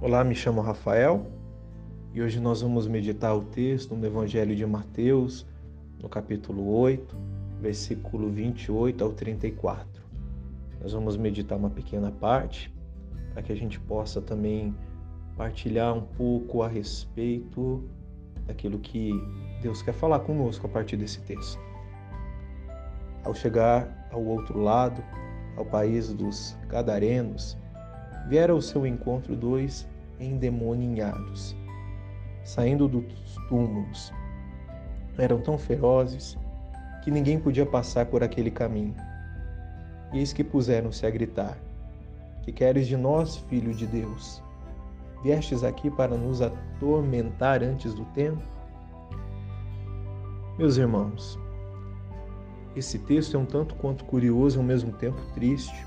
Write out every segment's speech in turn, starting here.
Olá, me chamo Rafael e hoje nós vamos meditar o texto no Evangelho de Mateus, no capítulo 8, versículo 28 ao 34. Nós vamos meditar uma pequena parte para que a gente possa também partilhar um pouco a respeito daquilo que Deus quer falar conosco a partir desse texto. Ao chegar ao outro lado, ao país dos Gadarenos, vieram ao seu encontro dois endemoninhados, saindo dos túmulos. Eram tão ferozes que ninguém podia passar por aquele caminho. E eis que puseram-se a gritar: Que queres de nós, filho de Deus? Viestes aqui para nos atormentar antes do tempo? Meus irmãos, esse texto é um tanto quanto curioso e ao mesmo tempo triste.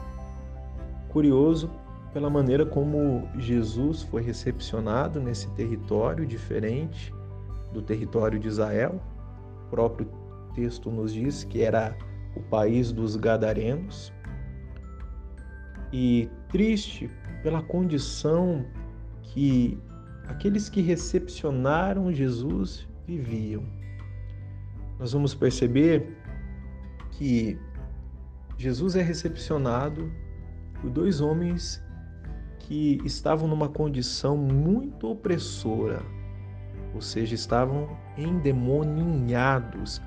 Curioso pela maneira como Jesus foi recepcionado nesse território diferente do território de Israel. O próprio texto nos diz que era o país dos Gadarenos. E triste pela condição que aqueles que recepcionaram Jesus viviam. Nós vamos perceber que Jesus é recepcionado por dois homens que estavam numa condição muito opressora, ou seja, estavam endemoninhados,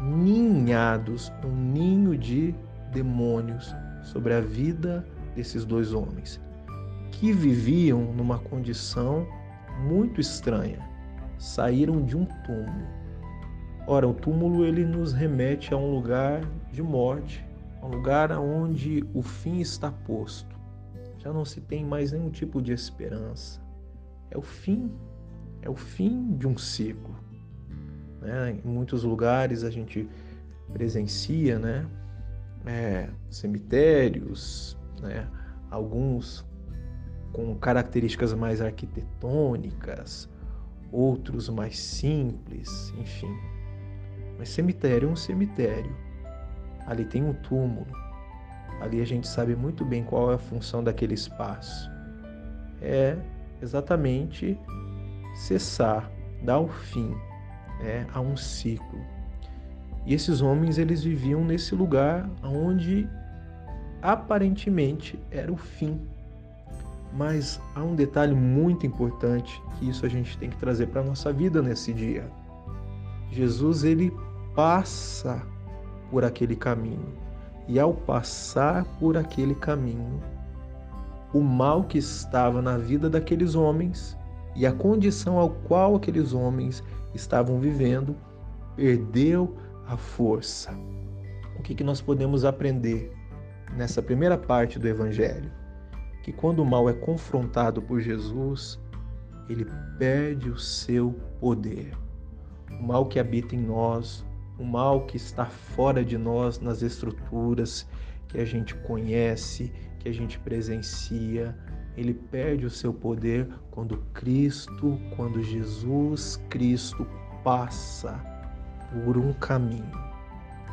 ninhados, um ninho de demônios sobre a vida desses dois homens, que viviam numa condição muito estranha. Saíram de um túmulo. Ora, o túmulo ele nos remete a um lugar de morte, a um lugar onde o fim está posto já não se tem mais nenhum tipo de esperança. É o fim, é o fim de um ciclo. Né? Em muitos lugares a gente presencia, né? É, cemitérios, né? alguns com características mais arquitetônicas, outros mais simples, enfim. Mas cemitério é um cemitério. Ali tem um túmulo, Ali a gente sabe muito bem qual é a função daquele espaço. É exatamente cessar, dar o fim é, a um ciclo. E esses homens eles viviam nesse lugar onde aparentemente era o fim. Mas há um detalhe muito importante que isso a gente tem que trazer para a nossa vida nesse dia. Jesus ele passa por aquele caminho e ao passar por aquele caminho, o mal que estava na vida daqueles homens e a condição ao qual aqueles homens estavam vivendo perdeu a força. O que, que nós podemos aprender nessa primeira parte do Evangelho? Que quando o mal é confrontado por Jesus, ele perde o seu poder. O mal que habita em nós, o mal que está fora de nós nas estruturas que a gente conhece, que a gente presencia, ele perde o seu poder quando Cristo, quando Jesus Cristo passa por um caminho.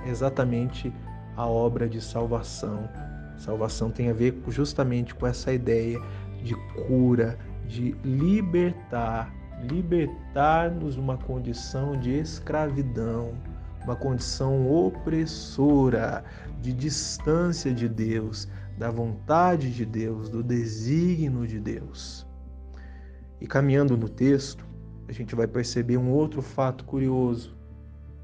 É exatamente a obra de salvação. Salvação tem a ver justamente com essa ideia de cura, de libertar, libertar-nos de uma condição de escravidão uma condição opressora, de distância de Deus, da vontade de Deus, do desígnio de Deus. E caminhando no texto, a gente vai perceber um outro fato curioso,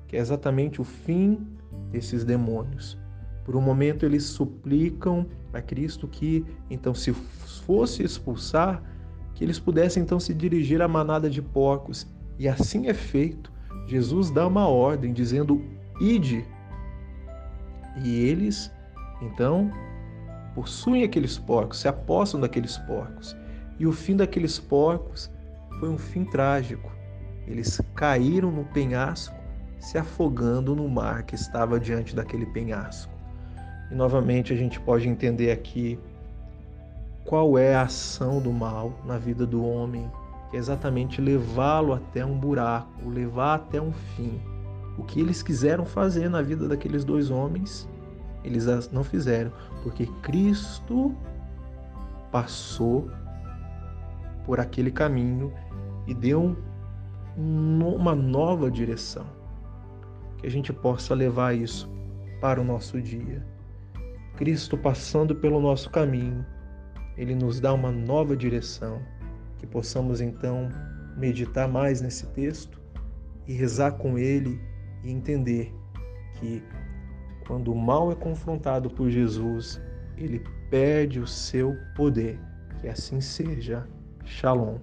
que é exatamente o fim desses demônios. Por um momento eles suplicam a Cristo que, então, se fosse expulsar, que eles pudessem então se dirigir à manada de porcos. E assim é feito. Jesus dá uma ordem dizendo: ide. E eles, então, possuem aqueles porcos, se apossam daqueles porcos. E o fim daqueles porcos foi um fim trágico. Eles caíram no penhasco, se afogando no mar que estava diante daquele penhasco. E novamente a gente pode entender aqui qual é a ação do mal na vida do homem é exatamente levá-lo até um buraco, levar até um fim. O que eles quiseram fazer na vida daqueles dois homens, eles não fizeram, porque Cristo passou por aquele caminho e deu uma nova direção. Que a gente possa levar isso para o nosso dia. Cristo passando pelo nosso caminho, ele nos dá uma nova direção. Que possamos então meditar mais nesse texto e rezar com ele e entender que quando o mal é confrontado por Jesus, ele perde o seu poder. Que assim seja. Shalom.